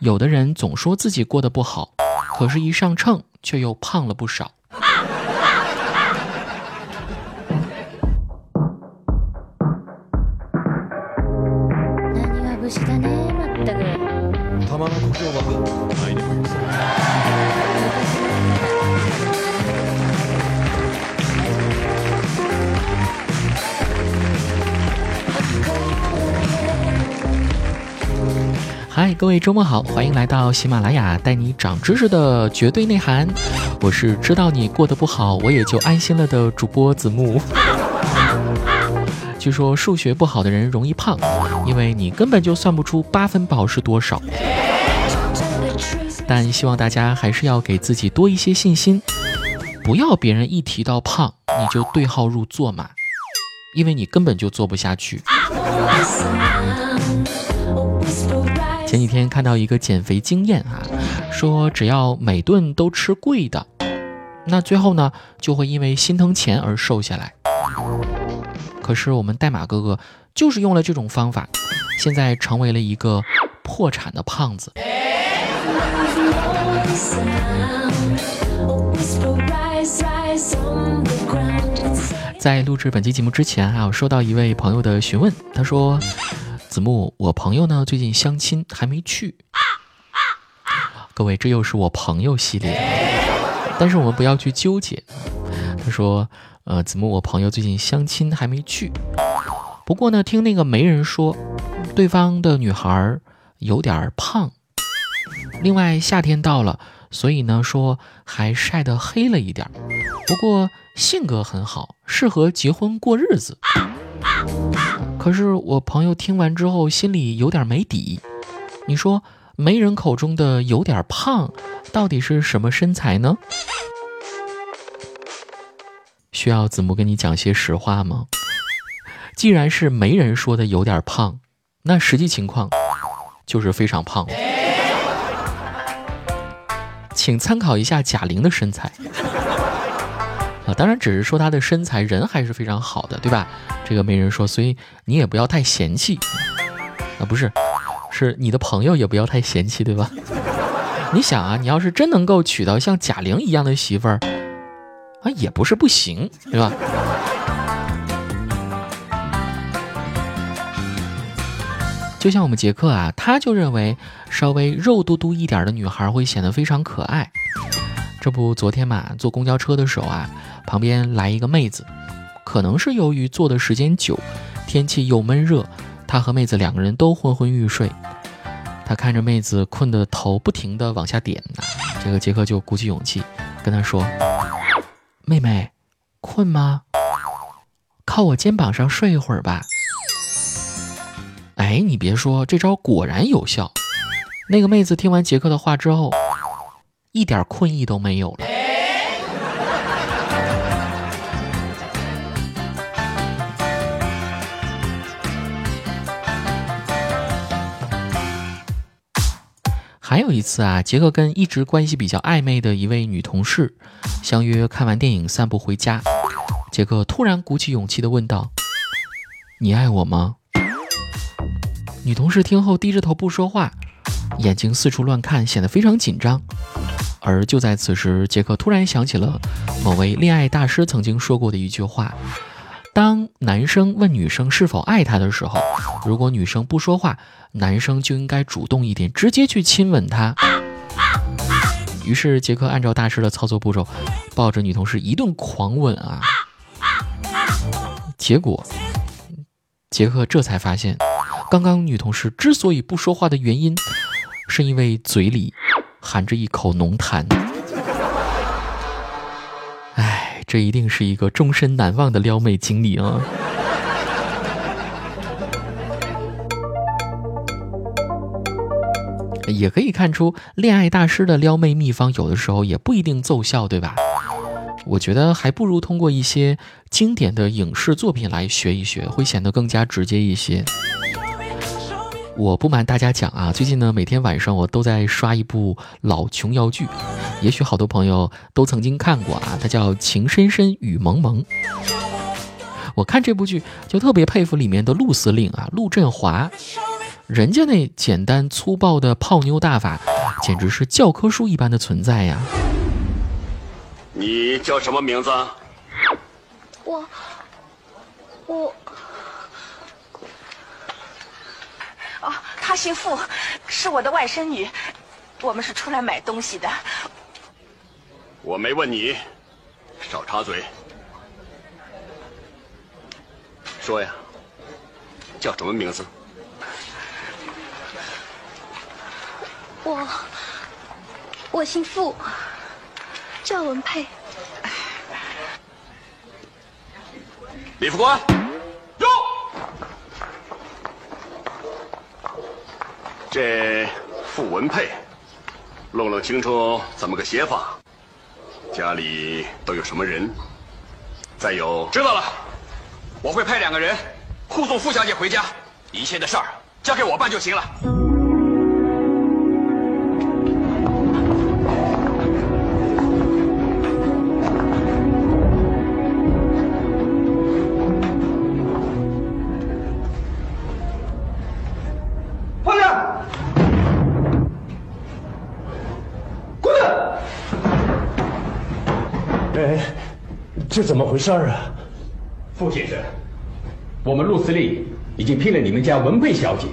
有的人总说自己过得不好，可是，一上秤却又胖了不少。嗨，各位周末好，欢迎来到喜马拉雅，带你长知识的绝对内涵。我是知道你过得不好，我也就安心了的主播子木。据说数学不好的人容易胖，因为你根本就算不出八分饱是多少。但希望大家还是要给自己多一些信心，不要别人一提到胖你就对号入座嘛，因为你根本就做不下去。前几天看到一个减肥经验啊，说只要每顿都吃贵的，那最后呢就会因为心疼钱而瘦下来。可是我们代码哥哥就是用了这种方法，现在成为了一个破产的胖子。在录制本期节目之前啊，我收到一位朋友的询问，他说。子木，我朋友呢最近相亲还没去。各位，这又是我朋友系列，但是我们不要去纠结。他说，呃，子木，我朋友最近相亲还没去。不过呢，听那个媒人说，对方的女孩有点胖。另外，夏天到了，所以呢说还晒得黑了一点。不过性格很好，适合结婚过日子。可是我朋友听完之后心里有点没底，你说媒人口中的有点胖，到底是什么身材呢？需要子木跟你讲些实话吗？既然是媒人说的有点胖，那实际情况就是非常胖了。请参考一下贾玲的身材。啊，当然只是说他的身材，人还是非常好的，对吧？这个没人说，所以你也不要太嫌弃。啊，不是，是你的朋友也不要太嫌弃，对吧？你想啊，你要是真能够娶到像贾玲一样的媳妇儿，啊，也不是不行，对吧？就像我们杰克啊，他就认为稍微肉嘟嘟一点的女孩会显得非常可爱。这不，昨天嘛，坐公交车的时候啊。旁边来一个妹子，可能是由于坐的时间久，天气又闷热，他和妹子两个人都昏昏欲睡。他看着妹子困得头不停的往下点呢，这个杰克就鼓起勇气跟他说：“妹妹，困吗？靠我肩膀上睡一会儿吧。”哎，你别说，这招果然有效。那个妹子听完杰克的话之后，一点困意都没有了。还有一次啊，杰克跟一直关系比较暧昧的一位女同事相约看完电影散步回家。杰克突然鼓起勇气的问道：“你爱我吗？”女同事听后低着头不说话，眼睛四处乱看，显得非常紧张。而就在此时，杰克突然想起了某位恋爱大师曾经说过的一句话。当男生问女生是否爱他的时候，如果女生不说话，男生就应该主动一点，直接去亲吻她。于是杰克按照大师的操作步骤，抱着女同事一顿狂吻啊！结果，杰克这才发现，刚刚女同事之所以不说话的原因，是因为嘴里含着一口浓痰。哎这一定是一个终身难忘的撩妹经历啊！也可以看出，恋爱大师的撩妹秘方有的时候也不一定奏效，对吧？我觉得还不如通过一些经典的影视作品来学一学，会显得更加直接一些。我不瞒大家讲啊，最近呢，每天晚上我都在刷一部老琼瑶剧，也许好多朋友都曾经看过啊，它叫《情深深雨蒙蒙》。我看这部剧就特别佩服里面的陆司令啊，陆振华，人家那简单粗暴的泡妞大法，简直是教科书一般的存在呀！你叫什么名字？我，我，哦，她姓傅，是我的外甥女，我们是出来买东西的。我没问你，少插嘴。说呀，叫什么名字？我，我姓傅，叫文佩。李副官，哟，这傅文佩，弄弄清楚怎么个写法。家里都有什么人？再有，知道了，我会派两个人护送傅小姐回家，一切的事儿交给我办就行了。这怎么回事啊，傅先生？我们陆司令已经聘了你们家文佩小姐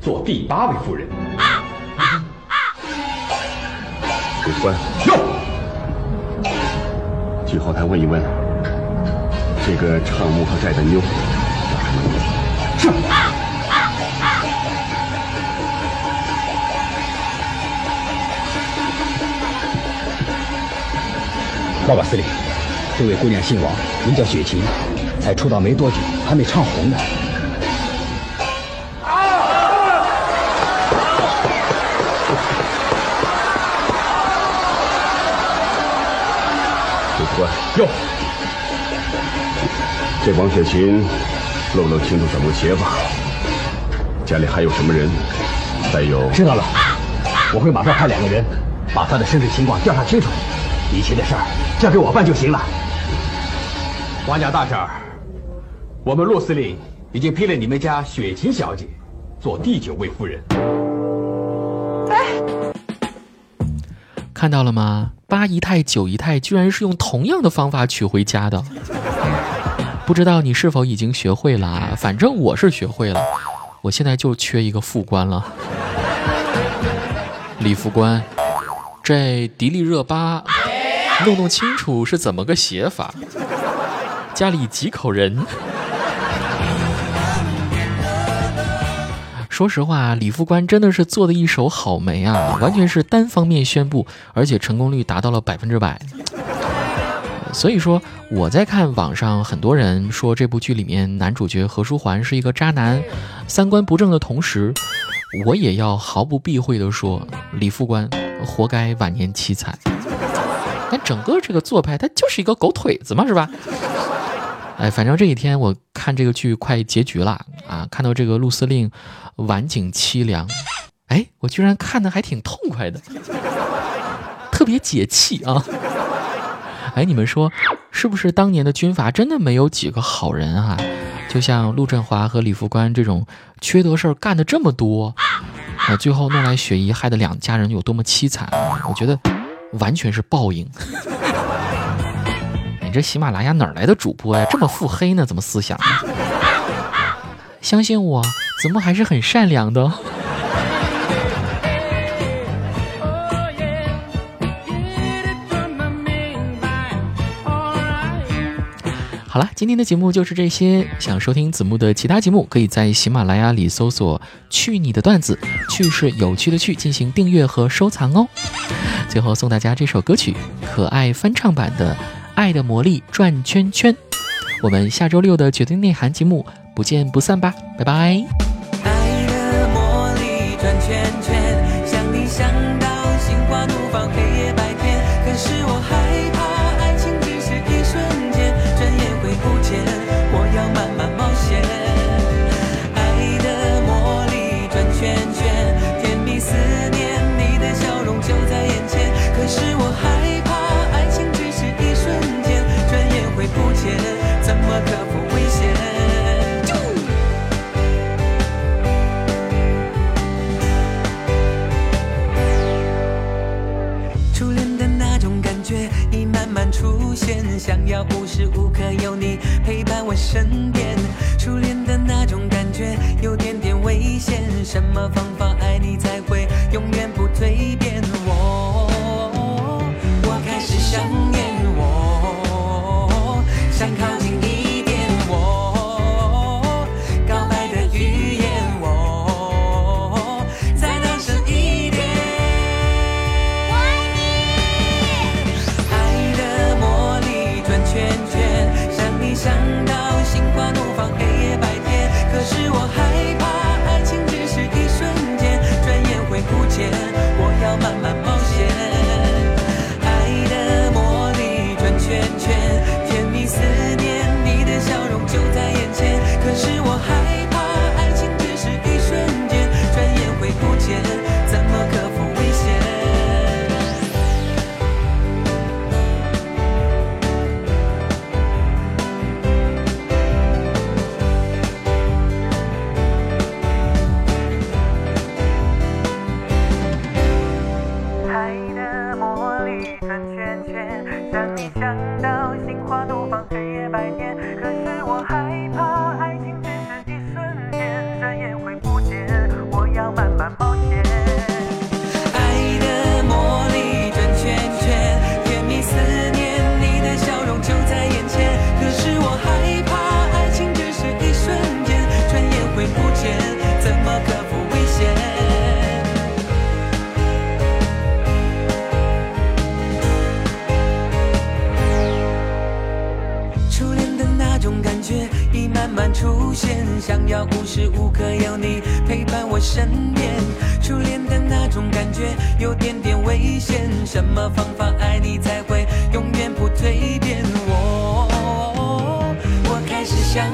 做第八位夫人。李官，哟，去后台问一问，这个唱木头寨的妞叫什么名字？是。报告司令。这位姑娘姓王，名叫雪琴，才出道没多久，还没唱红呢。副官，哟，这王雪琴，弄弄清楚怎么写吧。家里还有什么人？再有，知道了，我会马上派两个人，把她的身世情况调查清楚，一切的事儿交给我办就行了。王家大婶儿，我们陆司令已经批了你们家雪琴小姐做第九位夫人。哎看到了吗？八姨太、九姨太居然是用同样的方法娶回家的。不知道你是否已经学会了啊？反正我是学会了。我现在就缺一个副官了。李副官，这迪丽热巴，弄弄清楚是怎么个写法。家里几口人？说实话，李副官真的是做的一手好媒啊，完全是单方面宣布，而且成功率达到了百分之百。所以说，我在看网上很多人说这部剧里面男主角何书桓是一个渣男、三观不正的同时，我也要毫不避讳的说，李副官活该晚年凄惨。但整个这个做派，他就是一个狗腿子嘛，是吧？哎，反正这几天我看这个剧快结局了啊，看到这个陆司令晚景凄凉，哎，我居然看的还挺痛快的，特别解气啊！哎，你们说是不是当年的军阀真的没有几个好人啊？就像陆振华和李副官这种缺德事儿干的这么多，啊，最后弄来雪姨，害得两家人有多么凄惨？我觉得完全是报应。这喜马拉雅哪来的主播呀？这么腹黑呢？怎么思想？相信我，子木还是很善良的。好了，今天的节目就是这些。想收听子木的其他节目，可以在喜马拉雅里搜索“去你的段子”，去是有趣的去，进行订阅和收藏哦。最后送大家这首歌曲，可爱翻唱版的。爱的魔力转圈圈，我们下周六的绝对内涵节目不见不散吧，拜拜。爱的魔力转圈圈，身边初恋的那种感觉，有点点危险，什么方法爱你才会永远不蜕变？high. 身边初恋的那种感觉有点点危险什么方法爱你才会永远不蜕变？我我开始想